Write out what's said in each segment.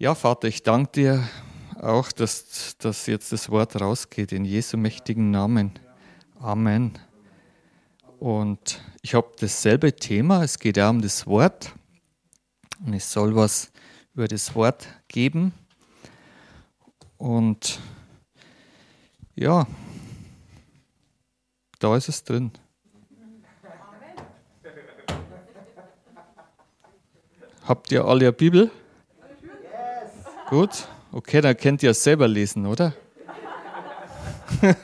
Ja, Vater, ich danke dir auch, dass, dass jetzt das Wort rausgeht in Jesu mächtigen Namen. Amen. Und ich habe dasselbe Thema, es geht ja um das Wort. Und ich soll was über das Wort geben. Und ja, da ist es drin. Habt ihr alle eine Bibel? Gut, okay, dann könnt ihr es selber lesen, oder?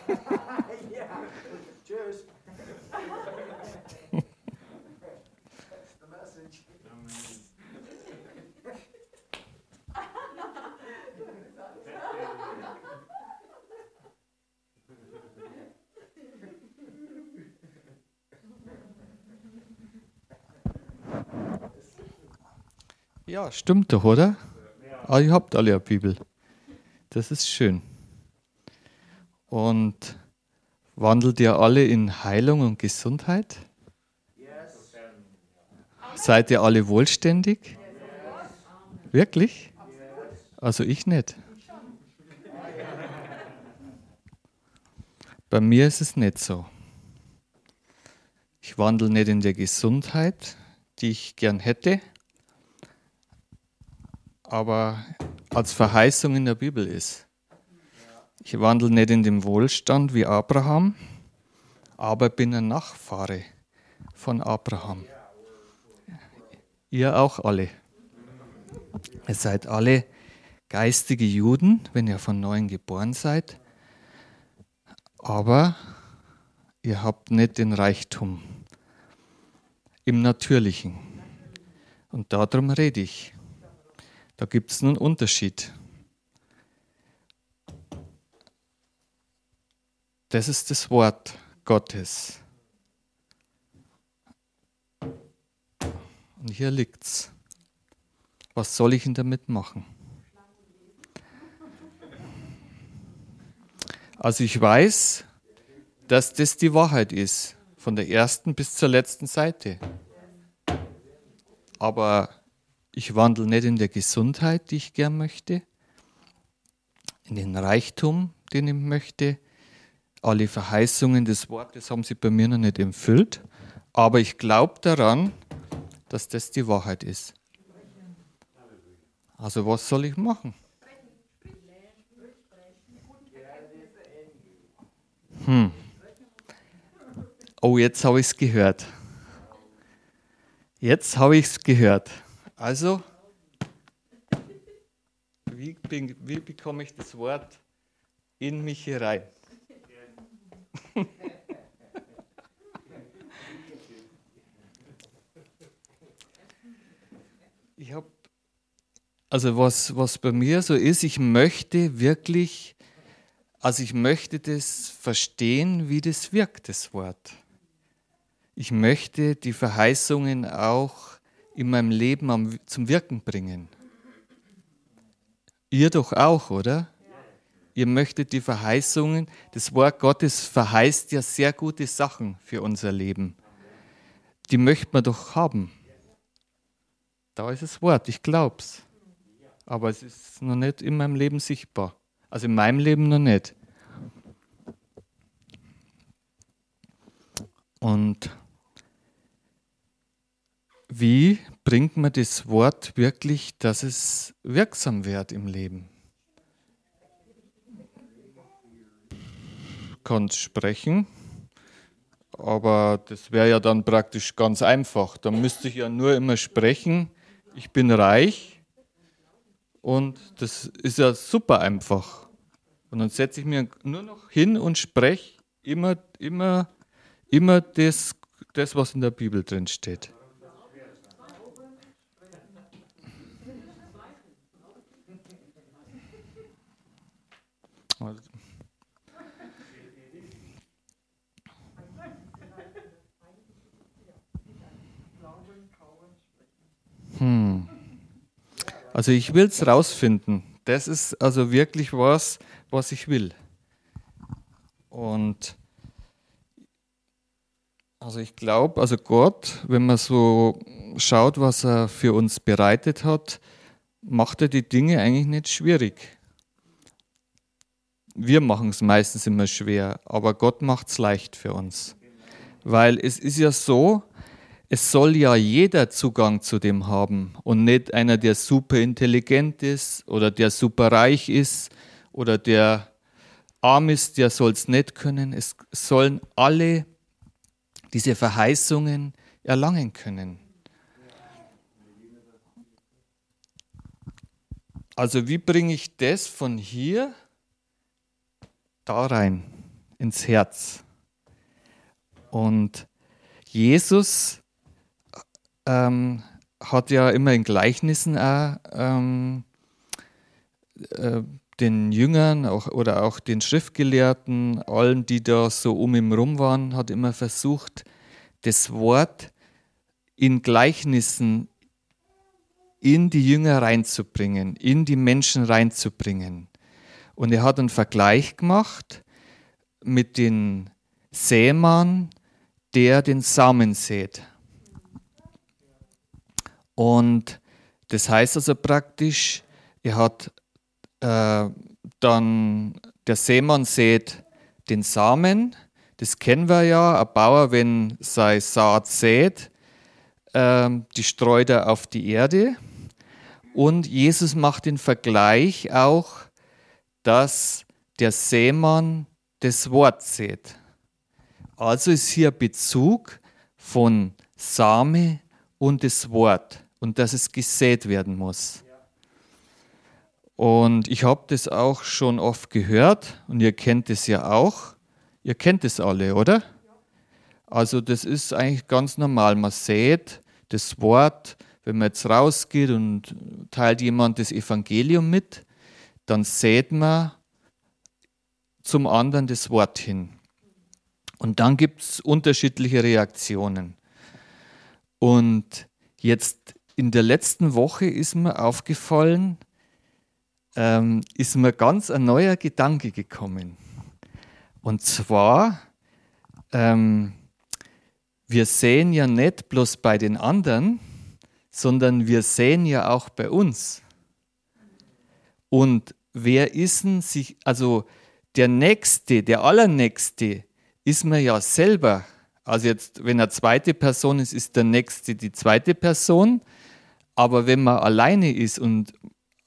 Ja, stimmt doch, oder? Ah, ihr habt alle eine Bibel. Das ist schön. Und wandelt ihr alle in Heilung und Gesundheit? Seid ihr alle wohlständig? Wirklich? Also ich nicht. Bei mir ist es nicht so. Ich wandle nicht in der Gesundheit, die ich gern hätte aber als Verheißung in der Bibel ist. Ich wandle nicht in dem Wohlstand wie Abraham, aber bin ein Nachfahre von Abraham. Ihr auch alle. Ihr seid alle geistige Juden, wenn ihr von neuem geboren seid, aber ihr habt nicht den Reichtum im Natürlichen. Und darum rede ich. Da gibt es einen Unterschied. Das ist das Wort Gottes. Und hier liegt es. Was soll ich denn damit machen? Also ich weiß, dass das die Wahrheit ist, von der ersten bis zur letzten Seite. Aber ich wandle nicht in der Gesundheit, die ich gern möchte, in den Reichtum, den ich möchte. Alle Verheißungen des Wortes haben sie bei mir noch nicht erfüllt, aber ich glaube daran, dass das die Wahrheit ist. Also was soll ich machen? Hm. Oh, jetzt habe ich es gehört. Jetzt habe ich es gehört. Also, wie, bin, wie bekomme ich das Wort in mich herein? ich habe, also was, was bei mir so ist, ich möchte wirklich, also ich möchte das verstehen, wie das wirkt, das Wort. Ich möchte die Verheißungen auch in meinem Leben zum Wirken bringen. Ihr doch auch, oder? Ihr möchtet die Verheißungen, das Wort Gottes verheißt ja sehr gute Sachen für unser Leben. Die möchte man doch haben. Da ist das Wort, ich glaub's. Aber es ist noch nicht in meinem Leben sichtbar. Also in meinem Leben noch nicht. Und wie bringt man das Wort wirklich, dass es wirksam wird im Leben? Kannst sprechen, aber das wäre ja dann praktisch ganz einfach. Dann müsste ich ja nur immer sprechen, ich bin reich und das ist ja super einfach. Und dann setze ich mir nur noch hin und spreche immer, immer, immer das, das, was in der Bibel drin steht. Hm. Also ich will es rausfinden. Das ist also wirklich was, was ich will. Und also ich glaube, also Gott, wenn man so schaut, was er für uns bereitet hat, macht er die Dinge eigentlich nicht schwierig. Wir machen es meistens immer schwer, aber Gott macht es leicht für uns. Weil es ist ja so, es soll ja jeder Zugang zu dem haben und nicht einer, der super intelligent ist oder der super reich ist oder der arm ist, der soll es nicht können. Es sollen alle diese Verheißungen erlangen können. Also wie bringe ich das von hier da rein ins Herz? Und Jesus ähm, hat ja immer in Gleichnissen auch ähm, äh, den Jüngern auch, oder auch den Schriftgelehrten, allen, die da so um ihn rum waren, hat immer versucht, das Wort in Gleichnissen in die Jünger reinzubringen, in die Menschen reinzubringen. Und er hat einen Vergleich gemacht mit dem Sämann, der den Samen sät. Und das heißt also praktisch, er hat äh, dann, der Sämann sät den Samen, das kennen wir ja, ein Bauer, wenn sein Saat sät, äh, die streut er auf die Erde. Und Jesus macht den Vergleich auch, dass der Seemann das Wort sät. Also ist hier Bezug von Same und das Wort und dass es gesät werden muss. Und ich habe das auch schon oft gehört und ihr kennt es ja auch. Ihr kennt es alle, oder? Also das ist eigentlich ganz normal. Man sät das Wort, wenn man jetzt rausgeht und teilt jemand das Evangelium mit, dann sät man zum anderen das Wort hin. Und dann gibt es unterschiedliche Reaktionen. Und jetzt in der letzten Woche ist mir aufgefallen, ähm, ist mir ganz ein neuer Gedanke gekommen. Und zwar, ähm, wir sehen ja nicht bloß bei den anderen, sondern wir sehen ja auch bei uns. Und wer ist denn sich, also der Nächste, der Allernächste, ist man ja selber. Also jetzt, wenn eine zweite Person ist, ist der Nächste die zweite Person. Aber wenn man alleine ist und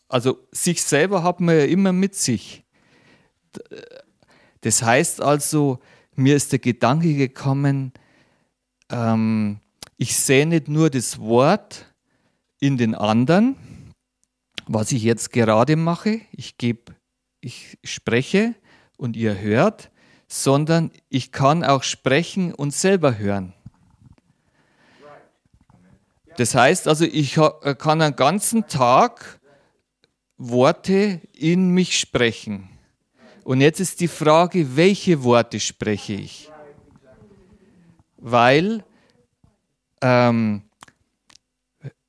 also sich selber hat man ja immer mit sich. Das heißt also, mir ist der Gedanke gekommen, ähm, ich sehe nicht nur das Wort, in den anderen, was ich jetzt gerade mache. Ich gebe, ich spreche und ihr hört, sondern ich kann auch sprechen und selber hören. Das heißt also, ich kann einen ganzen Tag Worte in mich sprechen. Und jetzt ist die Frage, welche Worte spreche ich? Weil ähm,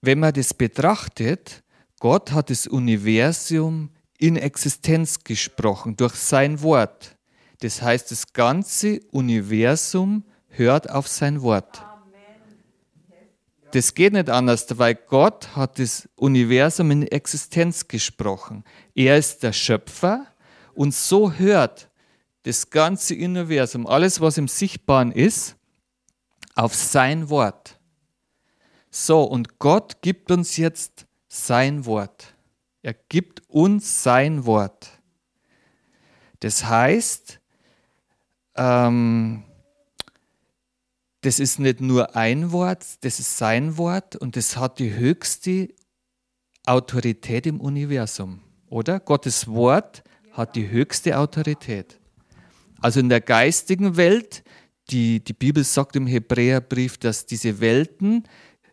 wenn man das betrachtet, Gott hat das Universum in Existenz gesprochen durch sein Wort. Das heißt, das ganze Universum hört auf sein Wort. Das geht nicht anders, weil Gott hat das Universum in Existenz gesprochen. Er ist der Schöpfer und so hört das ganze Universum, alles was im Sichtbaren ist, auf sein Wort. So, und Gott gibt uns jetzt sein Wort. Er gibt uns sein Wort. Das heißt, ähm, das ist nicht nur ein Wort, das ist sein Wort und das hat die höchste Autorität im Universum, oder? Gottes Wort hat die höchste Autorität. Also in der geistigen Welt, die, die Bibel sagt im Hebräerbrief, dass diese Welten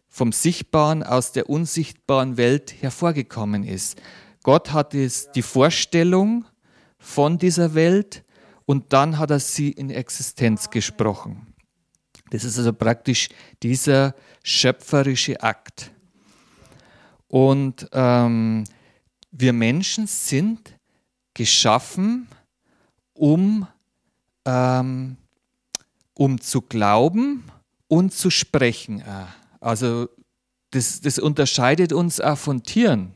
vom Sichtbaren aus der unsichtbaren Welt hervorgekommen ist. Gott hat es, die Vorstellung von dieser Welt und dann hat er sie in Existenz gesprochen. Das ist also praktisch dieser schöpferische Akt. Und ähm, wir Menschen sind geschaffen, um, ähm, um zu glauben und zu sprechen. Also das, das unterscheidet uns auch von Tieren.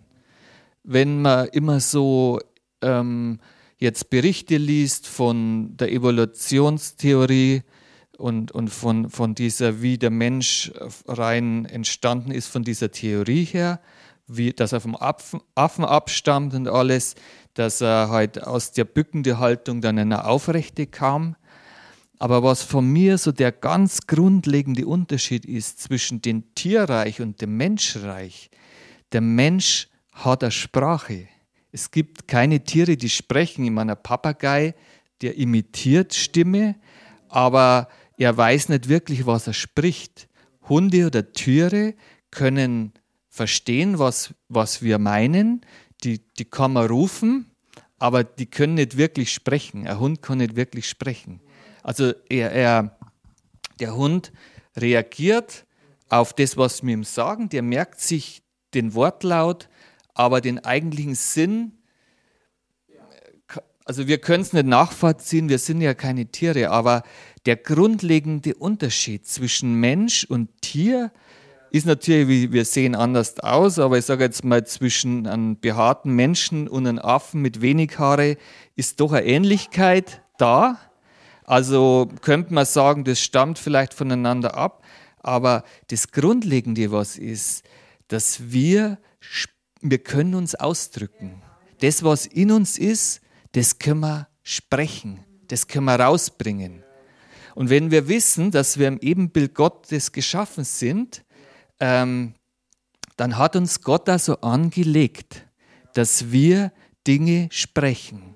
wenn man immer so ähm, jetzt Berichte liest von der Evolutionstheorie und, und von, von dieser, wie der Mensch rein entstanden ist, von dieser Theorie her, wie, dass er vom Affen, Affen abstammt und alles, dass er halt aus der bückenden Haltung dann in eine aufrechte kam. Aber was von mir so der ganz grundlegende Unterschied ist zwischen dem Tierreich und dem Menschreich, der Mensch hat eine Sprache. Es gibt keine Tiere, die sprechen. Ich meine, ein Papagei, der imitiert Stimme, aber er weiß nicht wirklich, was er spricht. Hunde oder Tiere können verstehen, was, was wir meinen. Die, die kann man rufen, aber die können nicht wirklich sprechen. Ein Hund kann nicht wirklich sprechen. Also er, er, der Hund reagiert auf das, was wir ihm sagen. Der merkt sich den Wortlaut, aber den eigentlichen Sinn, also wir können es nicht nachvollziehen, wir sind ja keine Tiere, aber der grundlegende Unterschied zwischen Mensch und Tier ist natürlich, wir sehen, anders aus, aber ich sage jetzt mal, zwischen einem behaarten Menschen und einem Affen mit wenig Haare ist doch eine Ähnlichkeit da. Also könnte man sagen, das stammt vielleicht voneinander ab, aber das Grundlegende, was ist, dass wir wir können uns ausdrücken. Das, was in uns ist, das können wir sprechen, das können wir rausbringen. Und wenn wir wissen, dass wir im Ebenbild Gottes geschaffen sind, ähm, dann hat uns Gott da so angelegt, dass wir Dinge sprechen.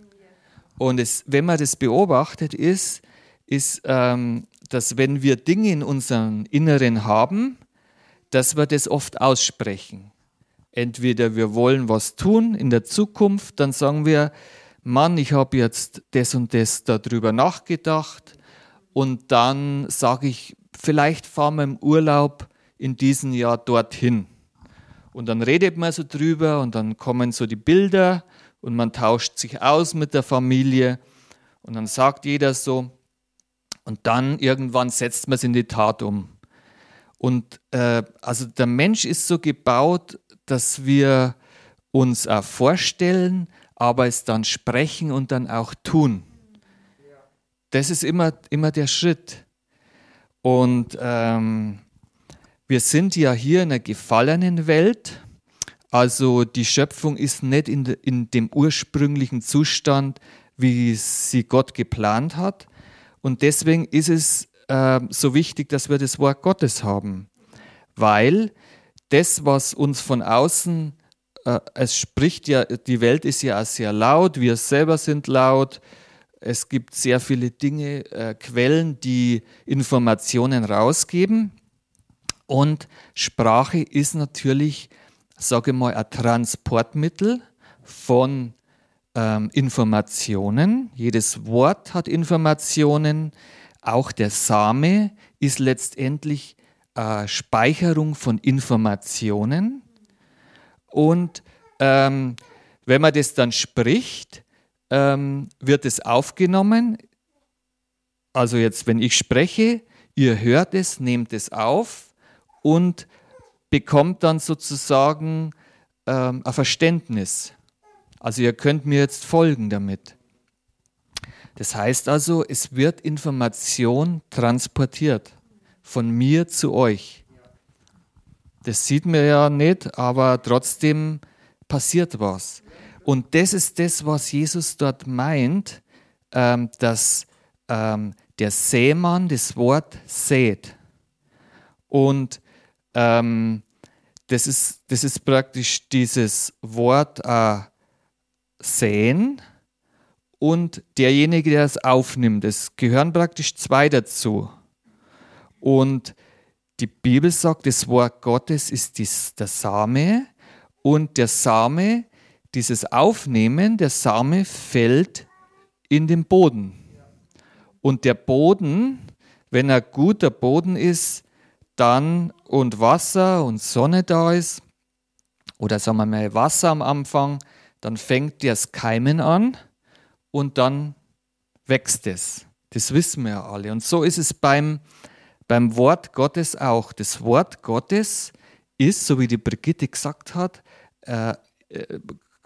Und es, wenn man das beobachtet, ist, ist ähm, dass wenn wir Dinge in unserem Inneren haben, dass wir das oft aussprechen. Entweder wir wollen was tun in der Zukunft, dann sagen wir, Mann, ich habe jetzt das und das darüber nachgedacht und dann sage ich, vielleicht fahren wir im Urlaub in diesem Jahr dorthin. Und dann redet man so drüber und dann kommen so die Bilder und man tauscht sich aus mit der Familie und dann sagt jeder so und dann irgendwann setzt man es in die Tat um. Und äh, also der Mensch ist so gebaut, dass wir uns auch vorstellen, aber es dann sprechen und dann auch tun. Das ist immer, immer der Schritt. Und ähm, wir sind ja hier in einer gefallenen Welt. Also die Schöpfung ist nicht in, de, in dem ursprünglichen Zustand, wie sie Gott geplant hat. Und deswegen ist es äh, so wichtig, dass wir das Wort Gottes haben. Weil das, was uns von außen, äh, es spricht ja, die Welt ist ja auch sehr laut, wir selber sind laut, es gibt sehr viele Dinge, äh, Quellen, die Informationen rausgeben. Und Sprache ist natürlich, sage ich mal, ein Transportmittel von ähm, Informationen. Jedes Wort hat Informationen. Auch der Same ist letztendlich äh, Speicherung von Informationen. Und ähm, wenn man das dann spricht, ähm, wird es aufgenommen. Also jetzt, wenn ich spreche, ihr hört es, nehmt es auf und bekommt dann sozusagen ähm, ein Verständnis. Also ihr könnt mir jetzt folgen damit. Das heißt also, es wird Information transportiert von mir zu euch. Das sieht man ja nicht, aber trotzdem passiert was. Und das ist das, was Jesus dort meint, ähm, dass ähm, der Sämann das Wort sät. Und ähm, das, ist, das ist praktisch dieses Wort äh, säen und derjenige, der es aufnimmt. Es gehören praktisch zwei dazu. Und die Bibel sagt, das Wort Gottes ist dies, der Same und der Same, dieses Aufnehmen, der Same fällt in den Boden. Und der Boden, wenn er guter Boden ist, dann und Wasser und Sonne da ist, oder sagen wir mal Wasser am Anfang, dann fängt das Keimen an und dann wächst es. Das wissen wir ja alle. Und so ist es beim, beim Wort Gottes auch. Das Wort Gottes ist, so wie die Brigitte gesagt hat, äh, äh,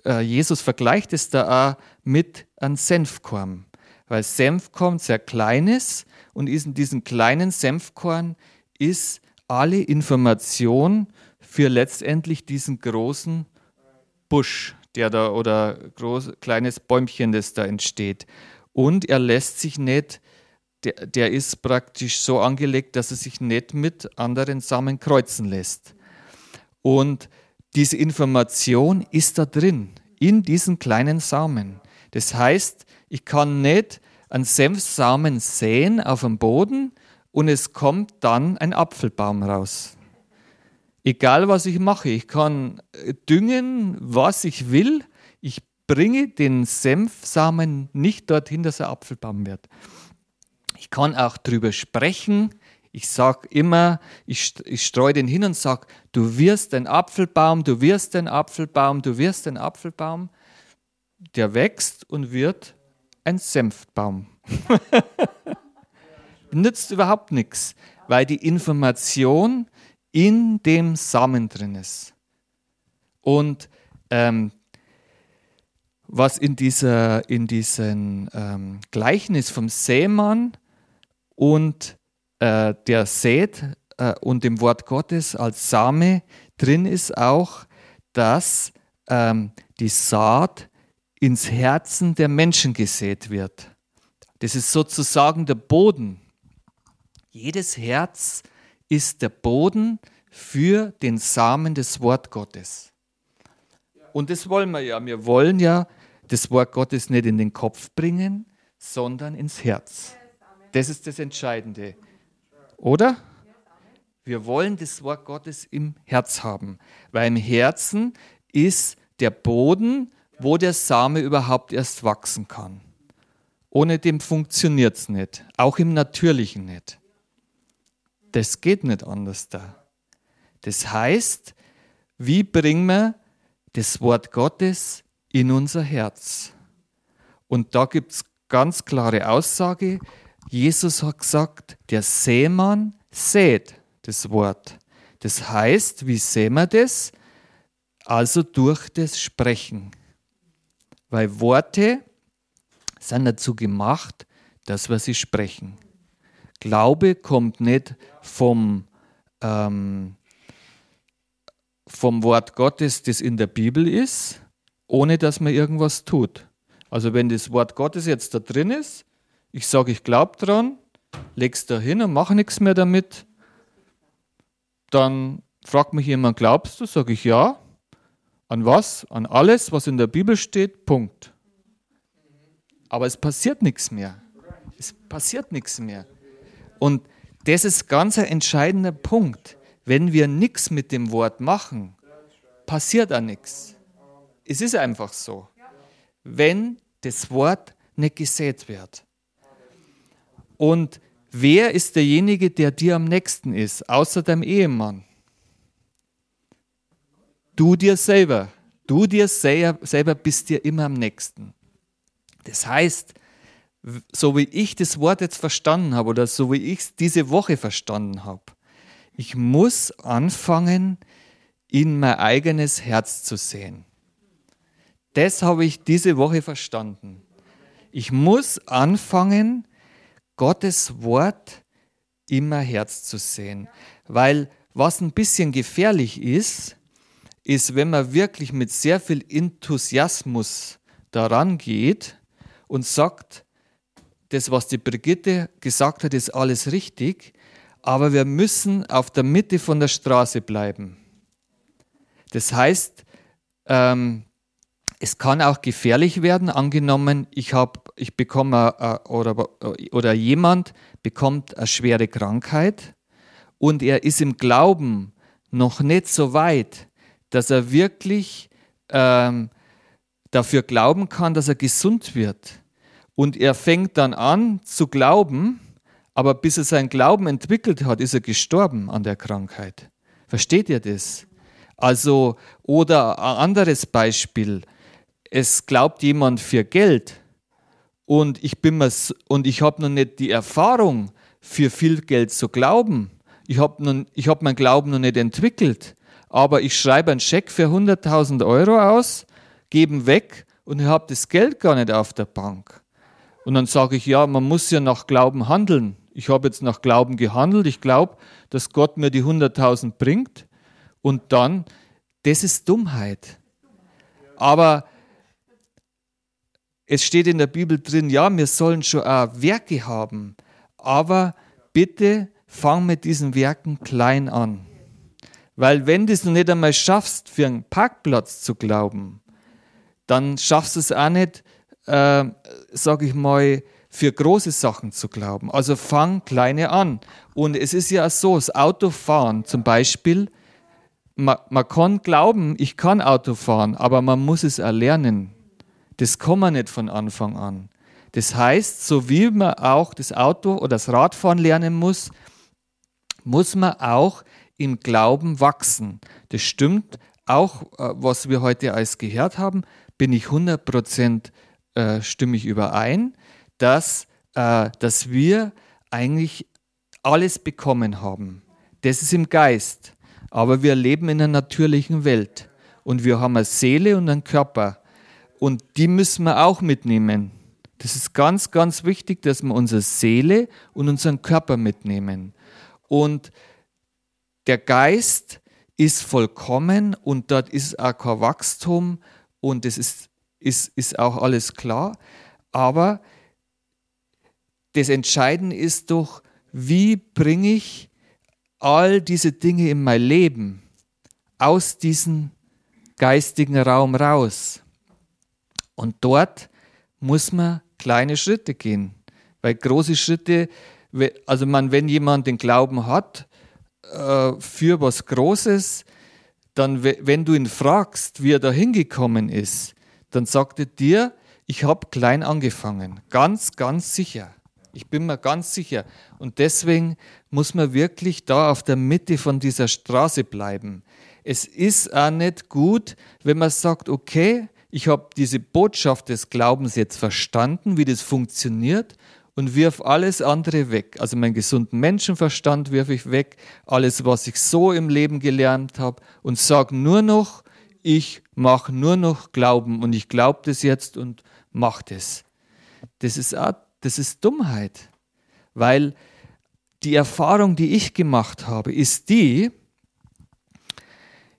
äh, Jesus vergleicht es da auch mit einem Senfkorn. Weil Senfkorn sehr klein ist und in diesem kleinen Senfkorn ist alle Information für letztendlich diesen großen Busch, der da oder groß, kleines Bäumchen, das da entsteht. Und er lässt sich nicht, der, der ist praktisch so angelegt, dass er sich nicht mit anderen Samen kreuzen lässt. Und diese Information ist da drin, in diesen kleinen Samen. Das heißt, ich kann nicht einen Senfsamen säen auf dem Boden und es kommt dann ein Apfelbaum raus. Egal was ich mache, ich kann düngen, was ich will, ich bringe den Senfsamen nicht dorthin, dass er Apfelbaum wird. Ich kann auch darüber sprechen. Ich sage immer, ich, ich streue den hin und sage, du wirst ein Apfelbaum, du wirst ein Apfelbaum, du wirst ein Apfelbaum. Der wächst und wird ein Senfbaum. Nützt überhaupt nichts, weil die Information in dem Samen drin ist. Und ähm, was in, dieser, in diesem ähm, Gleichnis vom Sämann und äh, der sät äh, und dem Wort Gottes als Same drin ist auch, dass ähm, die Saat ins Herzen der Menschen gesät wird. Das ist sozusagen der Boden. Jedes Herz ist der Boden für den Samen des Wort Gottes. Und das wollen wir ja. Wir wollen ja das Wort Gottes nicht in den Kopf bringen, sondern ins Herz. Das ist das Entscheidende. Oder? Wir wollen das Wort Gottes im Herz haben, weil im Herzen ist der Boden, wo der Same überhaupt erst wachsen kann. Ohne dem funktioniert es nicht, auch im Natürlichen nicht. Das geht nicht anders da. Das heißt, wie bringen wir das Wort Gottes in unser Herz? Und da gibt es ganz klare Aussage. Jesus hat gesagt, der Seemann sät das Wort. Das heißt, wie sehen wir das? Also durch das Sprechen. Weil Worte sind dazu gemacht, dass wir sie sprechen. Glaube kommt nicht vom, ähm, vom Wort Gottes, das in der Bibel ist, ohne dass man irgendwas tut. Also wenn das Wort Gottes jetzt da drin ist, ich sage, ich glaube dran, leg's da hin und mache nichts mehr damit, dann fragt mich jemand, glaubst du? Sage ich ja. An was? An alles, was in der Bibel steht, Punkt. Aber es passiert nichts mehr. Es passiert nichts mehr. Und das ist ganz ein entscheidender Punkt. Wenn wir nichts mit dem Wort machen, passiert auch nichts. Es ist einfach so. Wenn das Wort nicht gesät wird. Und wer ist derjenige, der dir am nächsten ist, außer deinem Ehemann? Du dir selber. Du dir selber bist dir immer am nächsten. Das heißt, so wie ich das Wort jetzt verstanden habe oder so wie ich es diese Woche verstanden habe, ich muss anfangen, in mein eigenes Herz zu sehen. Das habe ich diese Woche verstanden. Ich muss anfangen, Gottes Wort in mein Herz zu sehen. Weil was ein bisschen gefährlich ist, ist, wenn man wirklich mit sehr viel Enthusiasmus daran geht und sagt, das, was die Brigitte gesagt hat, ist alles richtig, aber wir müssen auf der Mitte von der Straße bleiben. Das heißt, ähm, es kann auch gefährlich werden, angenommen, ich, hab, ich bekomme äh, oder, oder jemand bekommt eine schwere Krankheit und er ist im Glauben noch nicht so weit, dass er wirklich ähm, dafür glauben kann, dass er gesund wird und er fängt dann an zu glauben, aber bis er seinen Glauben entwickelt hat, ist er gestorben an der Krankheit. Versteht ihr das? Also, oder ein anderes Beispiel. Es glaubt jemand für Geld und ich bin mir, und ich habe noch nicht die Erfahrung, für viel Geld zu glauben. Ich habe hab meinen Glauben noch nicht entwickelt, aber ich schreibe einen Scheck für 100.000 Euro aus, geben weg und ich habe das Geld gar nicht auf der Bank. Und dann sage ich, ja, man muss ja nach Glauben handeln. Ich habe jetzt nach Glauben gehandelt. Ich glaube, dass Gott mir die 100.000 bringt. Und dann, das ist Dummheit. Aber es steht in der Bibel drin, ja, wir sollen schon auch Werke haben. Aber bitte fang mit diesen Werken klein an. Weil wenn du es noch nicht einmal schaffst, für einen Parkplatz zu glauben, dann schaffst du es auch nicht, äh, sage ich mal, für große Sachen zu glauben. Also fang kleine an. Und es ist ja so, das Autofahren zum Beispiel, man, man kann glauben, ich kann Auto fahren, aber man muss es erlernen. Das kann man nicht von Anfang an. Das heißt, so wie man auch das Auto oder das Radfahren lernen muss, muss man auch im Glauben wachsen. Das stimmt auch, äh, was wir heute alles gehört haben, bin ich 100% äh, stimme ich überein, dass, äh, dass wir eigentlich alles bekommen haben. Das ist im Geist. Aber wir leben in einer natürlichen Welt. Und wir haben eine Seele und einen Körper. Und die müssen wir auch mitnehmen. Das ist ganz, ganz wichtig, dass wir unsere Seele und unseren Körper mitnehmen. Und der Geist ist vollkommen und dort ist auch kein Wachstum und das ist, ist, ist auch alles klar. Aber das Entscheidende ist doch, wie bringe ich all diese Dinge in mein Leben aus diesem geistigen Raum raus. Und dort muss man kleine Schritte gehen, weil große Schritte, also man, wenn jemand den Glauben hat äh, für was Großes, dann, wenn du ihn fragst, wie er da hingekommen ist, dann sagt er dir, ich habe klein angefangen, ganz, ganz sicher. Ich bin mir ganz sicher. Und deswegen muss man wirklich da auf der Mitte von dieser Straße bleiben. Es ist auch nicht gut, wenn man sagt, okay, ich habe diese Botschaft des Glaubens jetzt verstanden, wie das funktioniert und wirf alles andere weg. Also meinen gesunden Menschenverstand wirf ich weg, alles, was ich so im Leben gelernt habe und sage nur noch, ich mache nur noch Glauben und ich glaube das jetzt und mache das. Das ist, das ist Dummheit, weil die Erfahrung, die ich gemacht habe, ist die,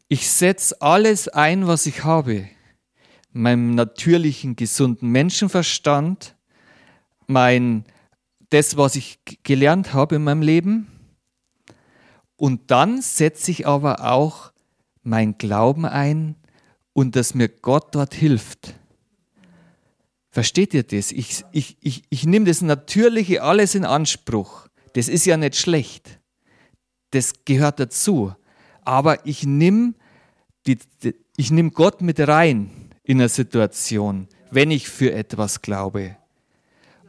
ich setze alles ein, was ich habe meinem natürlichen, gesunden Menschenverstand, mein, das, was ich gelernt habe in meinem Leben. Und dann setze ich aber auch mein Glauben ein und dass mir Gott dort hilft. Versteht ihr das? Ich, ich, ich, ich nehme das Natürliche alles in Anspruch. Das ist ja nicht schlecht. Das gehört dazu. Aber ich nehme ich nehm Gott mit rein in einer Situation, wenn ich für etwas glaube.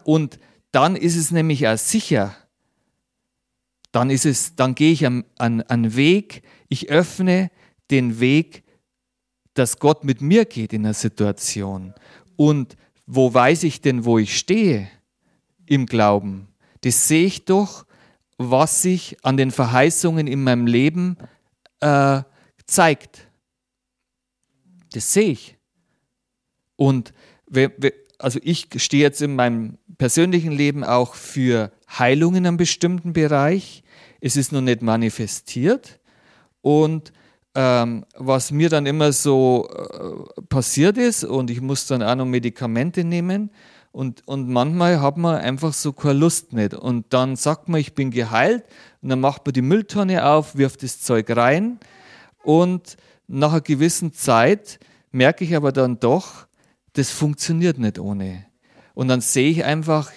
Und dann ist es nämlich auch sicher. Dann ist es, dann gehe ich an, an, Weg, ich öffne den Weg, dass Gott mit mir geht in einer Situation. Und wo weiß ich denn, wo ich stehe im Glauben? Das sehe ich doch, was sich an den Verheißungen in meinem Leben äh, zeigt. Das sehe ich. Und also ich stehe jetzt in meinem persönlichen Leben auch für Heilung in einem bestimmten Bereich. Es ist noch nicht manifestiert. Und ähm, was mir dann immer so äh, passiert ist, und ich muss dann auch noch Medikamente nehmen, und, und manchmal hat man einfach so keine Lust nicht. Und dann sagt man, ich bin geheilt, und dann macht man die Mülltonne auf, wirft das Zeug rein, und nach einer gewissen Zeit merke ich aber dann doch, das funktioniert nicht ohne. Und dann sehe ich einfach,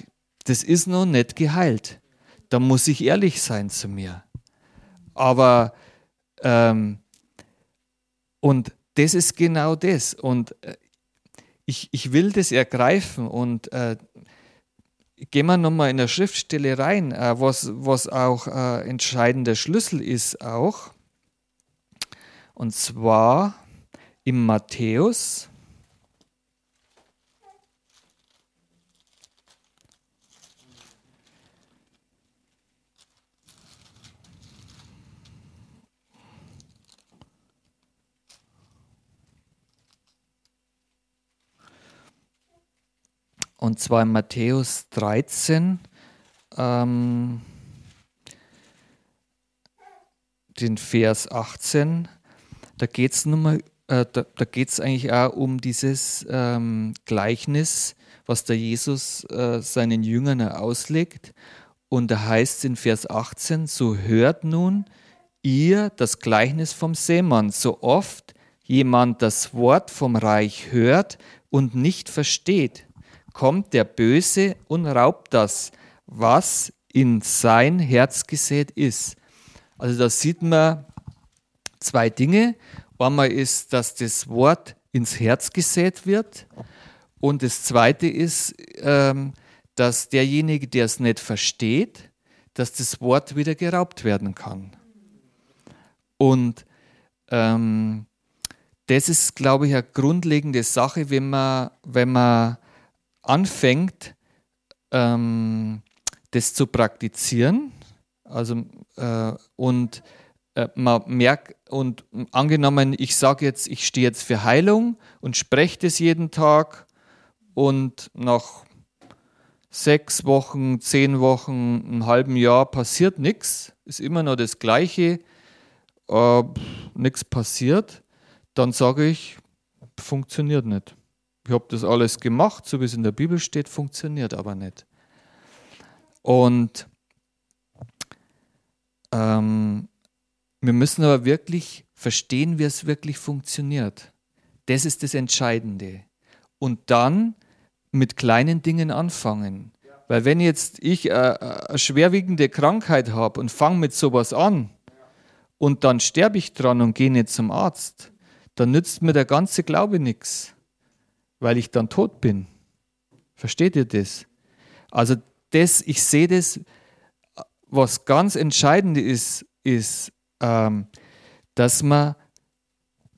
das ist noch nicht geheilt. Da muss ich ehrlich sein zu mir. Aber, ähm, und das ist genau das. Und äh, ich, ich will das ergreifen und äh, gehen wir nochmal in der Schriftstelle rein, äh, was, was auch äh, entscheidender Schlüssel ist auch. Und zwar im Matthäus Und zwar in Matthäus 13, ähm, den Vers 18. Da geht es äh, da, da geht's eigentlich auch um dieses ähm, Gleichnis, was der Jesus äh, seinen Jüngern auslegt. Und da heißt es in Vers 18, so hört nun ihr das Gleichnis vom Seemann. So oft jemand das Wort vom Reich hört und nicht versteht, kommt der Böse und raubt das, was in sein Herz gesät ist. Also da sieht man zwei Dinge. Einmal ist, dass das Wort ins Herz gesät wird. Und das Zweite ist, ähm, dass derjenige, der es nicht versteht, dass das Wort wieder geraubt werden kann. Und ähm, das ist, glaube ich, eine grundlegende Sache, wenn man, wenn man anfängt, ähm, das zu praktizieren. Also, äh, und äh, man merkt, und angenommen, ich sage jetzt, ich stehe jetzt für Heilung und spreche das jeden Tag und nach sechs Wochen, zehn Wochen, einem halben Jahr passiert nichts, ist immer noch das Gleiche, äh, nichts passiert, dann sage ich, funktioniert nicht. Ich habe das alles gemacht, so wie es in der Bibel steht, funktioniert aber nicht. Und ähm, wir müssen aber wirklich verstehen, wie es wirklich funktioniert. Das ist das Entscheidende. Und dann mit kleinen Dingen anfangen. Weil wenn jetzt ich äh, eine schwerwiegende Krankheit habe und fange mit sowas an und dann sterbe ich dran und gehe nicht zum Arzt, dann nützt mir der ganze Glaube nichts, weil ich dann tot bin. Versteht ihr das? Also das, ich sehe das, was ganz entscheidend ist, ist, ähm, dass man,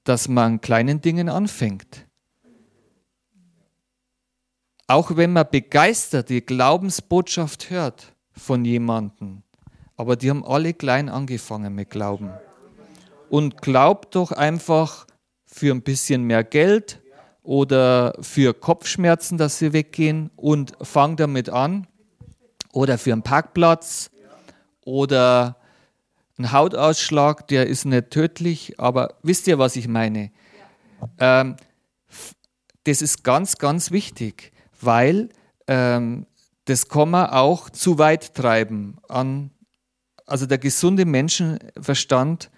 dass man an kleinen Dingen anfängt. Auch wenn man begeistert die Glaubensbotschaft hört von jemandem, aber die haben alle klein angefangen mit Glauben. Und glaubt doch einfach für ein bisschen mehr Geld oder für Kopfschmerzen, dass sie weggehen und fang damit an. Oder für einen Parkplatz oder ein Hautausschlag, der ist nicht tödlich, aber wisst ihr, was ich meine? Ähm, das ist ganz, ganz wichtig weil ähm, das kann man auch zu weit treiben. An, also der gesunde Menschenverstand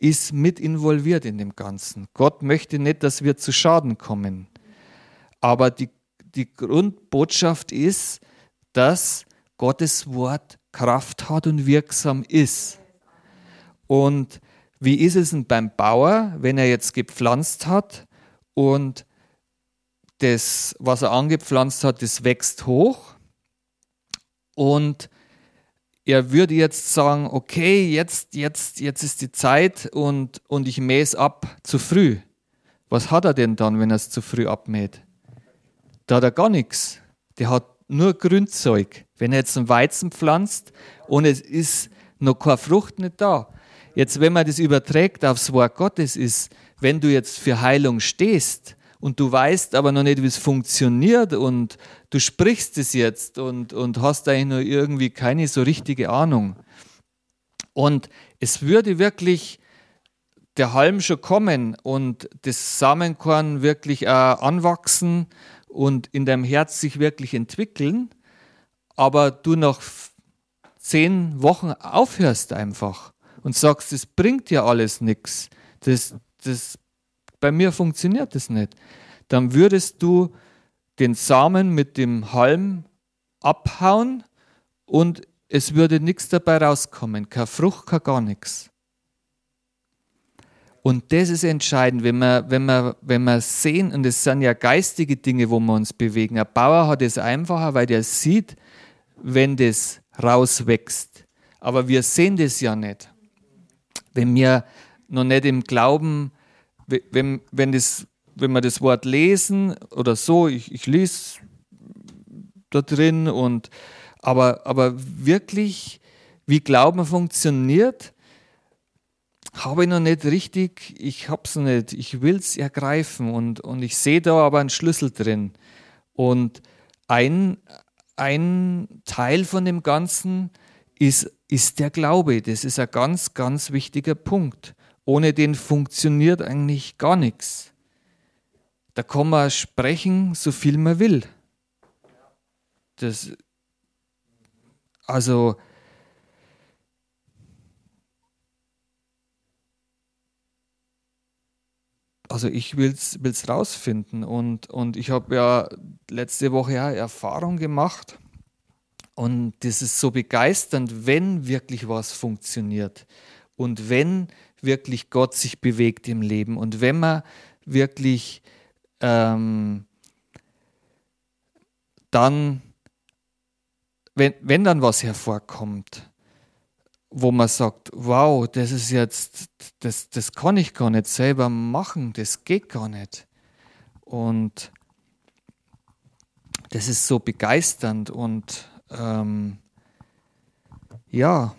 ist mit involviert in dem Ganzen. Gott möchte nicht, dass wir zu Schaden kommen. Aber die, die Grundbotschaft ist, dass Gottes Wort Kraft hat und wirksam ist. Und wie ist es denn beim Bauer, wenn er jetzt gepflanzt hat und das, was er angepflanzt hat, das wächst hoch. Und er würde jetzt sagen, okay, jetzt, jetzt, jetzt ist die Zeit und, und ich mähe es ab zu früh. Was hat er denn dann, wenn er es zu früh abmäht? Da hat er gar nichts. Der hat nur Grünzeug. Wenn er jetzt einen Weizen pflanzt und es ist noch keine Frucht nicht da. Jetzt, wenn man das überträgt aufs Wort Gottes, ist, wenn du jetzt für Heilung stehst, und du weißt aber noch nicht, wie es funktioniert und du sprichst es jetzt und, und hast eigentlich nur irgendwie keine so richtige Ahnung. Und es würde wirklich der Halm schon kommen und das Samenkorn wirklich anwachsen und in deinem Herz sich wirklich entwickeln, aber du nach zehn Wochen aufhörst einfach und sagst, das bringt ja alles nichts. Das, das bei mir funktioniert das nicht, dann würdest du den Samen mit dem Halm abhauen und es würde nichts dabei rauskommen, keine Frucht, kein gar nichts. Und das ist entscheidend, wenn wir, wenn, wir, wenn wir sehen, und es sind ja geistige Dinge, wo wir uns bewegen. Ein Bauer hat es einfacher, weil der sieht, wenn das rauswächst. Aber wir sehen das ja nicht. Wenn wir noch nicht im Glauben wenn, wenn, das, wenn wir das Wort lesen oder so, ich, ich lese da drin und aber, aber wirklich, wie Glauben funktioniert, habe ich noch nicht richtig, ich habe es nicht, ich will es ergreifen und, und ich sehe da aber einen Schlüssel drin. Und ein, ein Teil von dem Ganzen ist, ist der Glaube. Das ist ein ganz, ganz wichtiger Punkt. Ohne den funktioniert eigentlich gar nichts. Da kann man sprechen, so viel man will. Das, also, also ich will es rausfinden und, und ich habe ja letzte Woche ja Erfahrung gemacht und das ist so begeisternd, wenn wirklich was funktioniert und wenn wirklich Gott sich bewegt im Leben und wenn man wirklich ähm, dann, wenn, wenn dann was hervorkommt, wo man sagt, wow, das ist jetzt, das, das kann ich gar nicht selber machen, das geht gar nicht. Und das ist so begeisternd und ähm, ja,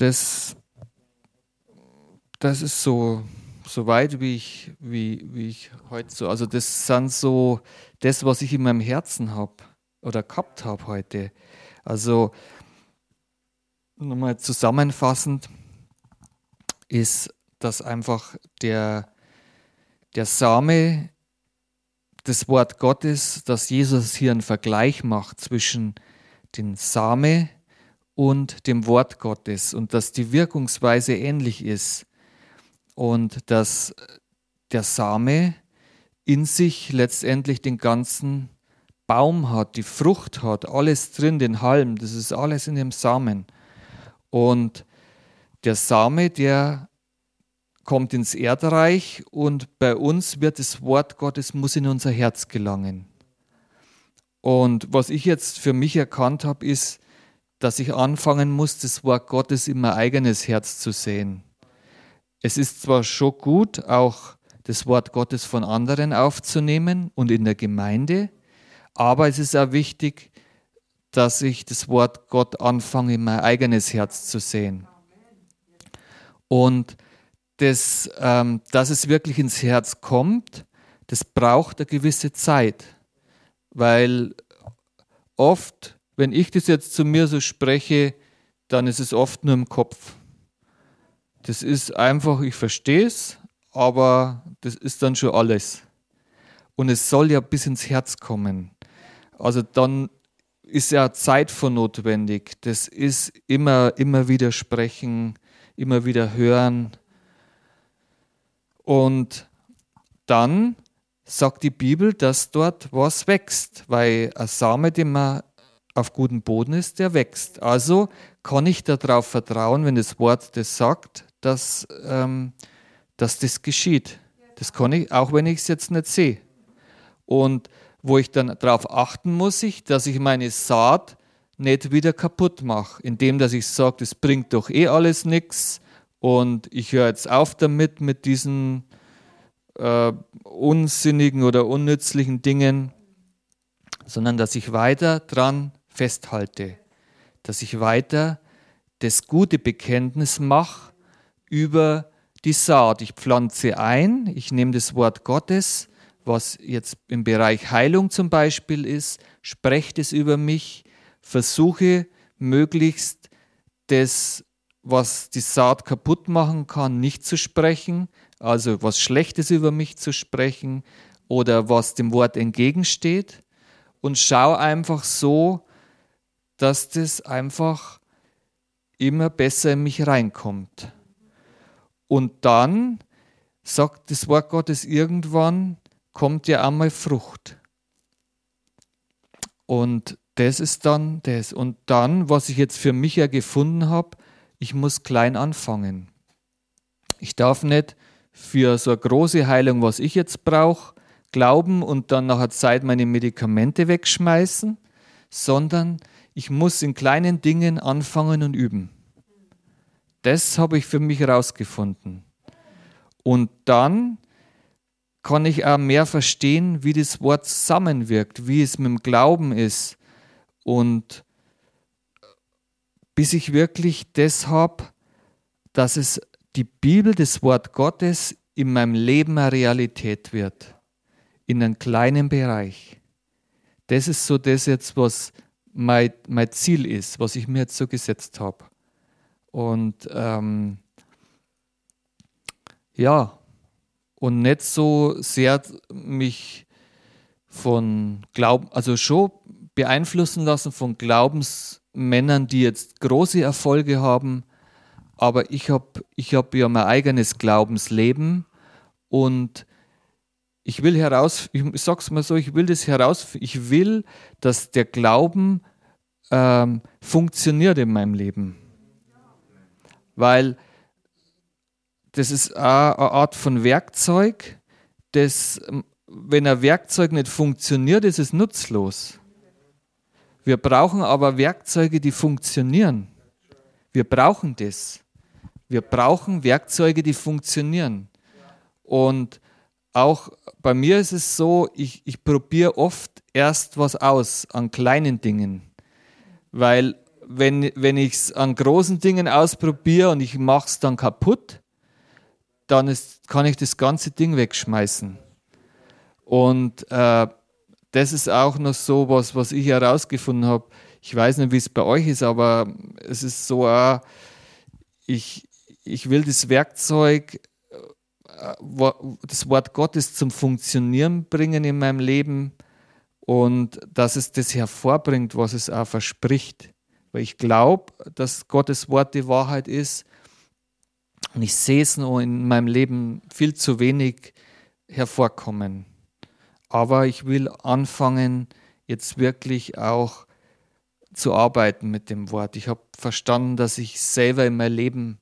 das, das ist so, so weit, wie ich, wie, wie ich heute so, also das sind so das, was ich in meinem Herzen habe oder gehabt habe heute. Also nochmal zusammenfassend ist, dass einfach der, der Same, das Wort Gottes, dass Jesus hier einen Vergleich macht zwischen dem Same und dem Wort Gottes und dass die Wirkungsweise ähnlich ist und dass der Same in sich letztendlich den ganzen Baum hat, die Frucht hat, alles drin, den Halm, das ist alles in dem Samen. Und der Same, der kommt ins Erdreich und bei uns wird das Wort Gottes muss in unser Herz gelangen. Und was ich jetzt für mich erkannt habe, ist, dass ich anfangen muss, das Wort Gottes in mein eigenes Herz zu sehen. Es ist zwar schon gut, auch das Wort Gottes von anderen aufzunehmen und in der Gemeinde, aber es ist auch wichtig, dass ich das Wort Gott anfange, in mein eigenes Herz zu sehen. Und das, ähm, dass es wirklich ins Herz kommt, das braucht eine gewisse Zeit, weil oft, wenn ich das jetzt zu mir so spreche, dann ist es oft nur im Kopf. Das ist einfach, ich verstehe es, aber das ist dann schon alles. Und es soll ja bis ins Herz kommen. Also dann ist ja Zeit für notwendig. Das ist immer, immer wieder sprechen, immer wieder hören. Und dann sagt die Bibel, dass dort was wächst, weil ein Same, den man auf gutem Boden ist, der wächst. Also kann ich darauf vertrauen, wenn das Wort das sagt, dass, ähm, dass das geschieht. Das kann ich, auch wenn ich es jetzt nicht sehe. Und wo ich dann darauf achten muss, ich, dass ich meine Saat nicht wieder kaputt mache, indem dass ich sage, das bringt doch eh alles nichts und ich höre jetzt auf damit mit diesen äh, unsinnigen oder unnützlichen Dingen, sondern dass ich weiter dran festhalte, dass ich weiter das gute Bekenntnis mache über die Saat. Ich pflanze ein, ich nehme das Wort Gottes was jetzt im Bereich Heilung zum Beispiel ist, sprecht es über mich, versuche möglichst das, was die Saat kaputt machen kann, nicht zu sprechen, also was Schlechtes über mich zu sprechen oder was dem Wort entgegensteht und schau einfach so, dass das einfach immer besser in mich reinkommt. Und dann sagt das Wort Gottes irgendwann, kommt ja einmal Frucht. Und das ist dann das. Und dann, was ich jetzt für mich ja gefunden habe, ich muss klein anfangen. Ich darf nicht für so eine große Heilung, was ich jetzt brauche, glauben und dann nach einer Zeit meine Medikamente wegschmeißen, sondern ich muss in kleinen Dingen anfangen und üben. Das habe ich für mich herausgefunden. Und dann kann ich auch mehr verstehen, wie das Wort zusammenwirkt, wie es mit dem Glauben ist. Und bis ich wirklich das habe, dass es die Bibel, das Wort Gottes, in meinem Leben eine Realität wird. in einem kleinen Bereich. Das ist so das jetzt, was mein, mein Ziel ist, was ich mir jetzt so gesetzt habe. Und ähm, ja, und nicht so sehr mich von Glauben, also schon beeinflussen lassen von Glaubensmännern, die jetzt große Erfolge haben. Aber ich habe ich hab ja mein eigenes Glaubensleben und ich will heraus, ich sag's mal so, ich will das heraus, ich will, dass der Glauben ähm, funktioniert in meinem Leben. Weil das ist eine Art von Werkzeug, das, wenn ein Werkzeug nicht funktioniert, ist es nutzlos. Wir brauchen aber Werkzeuge, die funktionieren. Wir brauchen das. Wir brauchen Werkzeuge, die funktionieren. Und auch bei mir ist es so, ich, ich probiere oft erst was aus an kleinen Dingen. Weil wenn, wenn ich es an großen Dingen ausprobiere und ich mache es dann kaputt, dann ist, kann ich das ganze Ding wegschmeißen. Und äh, das ist auch noch so was, was ich herausgefunden habe. Ich weiß nicht, wie es bei euch ist, aber es ist so, äh, ich, ich will das Werkzeug, das Wort Gottes zum Funktionieren bringen in meinem Leben und dass es das hervorbringt, was es auch verspricht. Weil ich glaube, dass Gottes Wort die Wahrheit ist und ich sehe es nur in meinem Leben viel zu wenig hervorkommen. Aber ich will anfangen, jetzt wirklich auch zu arbeiten mit dem Wort. Ich habe verstanden, dass ich selber in mein Leben,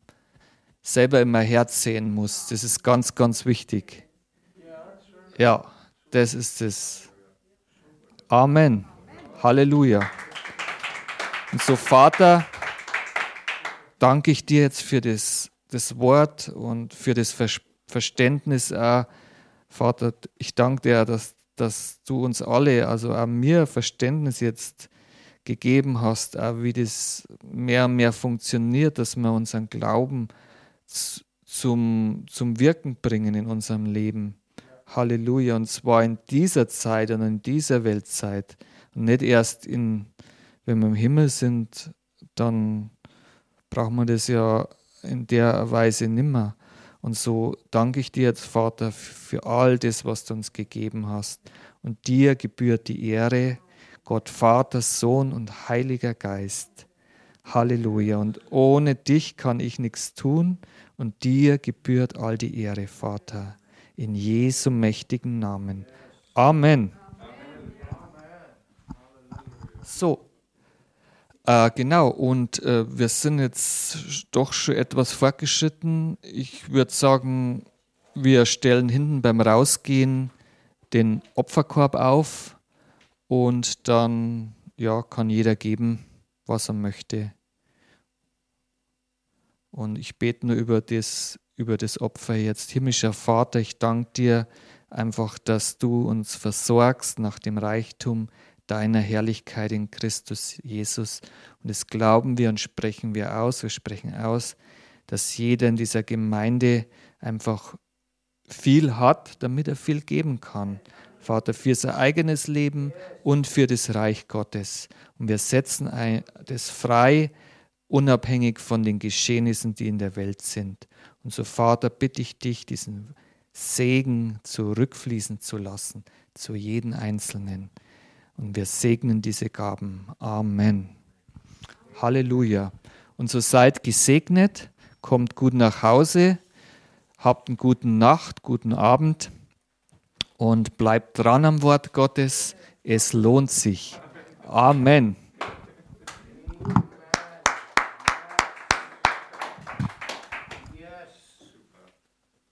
selber in mein Herz sehen muss. Das ist ganz, ganz wichtig. Ja, das ist es. Amen. Halleluja. Und so, Vater, danke ich dir jetzt für das das Wort und für das Verständnis auch. Vater, ich danke dir, dass, dass du uns alle, also auch mir Verständnis jetzt gegeben hast, auch wie das mehr und mehr funktioniert, dass wir unseren Glauben zum, zum Wirken bringen in unserem Leben. Halleluja. Und zwar in dieser Zeit und in dieser Weltzeit. Und nicht erst in, wenn wir im Himmel sind, dann braucht man das ja in der Weise nimmer. Und so danke ich dir jetzt, Vater, für all das, was du uns gegeben hast. Und dir gebührt die Ehre, Gott, Vater, Sohn und Heiliger Geist. Halleluja. Und ohne dich kann ich nichts tun. Und dir gebührt all die Ehre, Vater. In Jesu mächtigen Namen. Amen. So, äh, genau, und äh, wir sind jetzt doch schon etwas fortgeschritten. Ich würde sagen, wir stellen hinten beim Rausgehen den Opferkorb auf und dann ja, kann jeder geben, was er möchte. Und ich bete nur über das, über das Opfer jetzt. Himmlischer Vater, ich danke dir einfach, dass du uns versorgst nach dem Reichtum deiner Herrlichkeit in Christus Jesus. Und das glauben wir und sprechen wir aus. Wir sprechen aus, dass jeder in dieser Gemeinde einfach viel hat, damit er viel geben kann. Vater, für sein eigenes Leben und für das Reich Gottes. Und wir setzen das frei, unabhängig von den Geschehnissen, die in der Welt sind. Und so, Vater, bitte ich dich, diesen Segen zurückfließen zu lassen zu jedem Einzelnen. Und wir segnen diese Gaben. Amen. Halleluja. Und so seid gesegnet, kommt gut nach Hause, habt einen guten Nacht, guten Abend und bleibt dran am Wort Gottes. Es lohnt sich. Amen.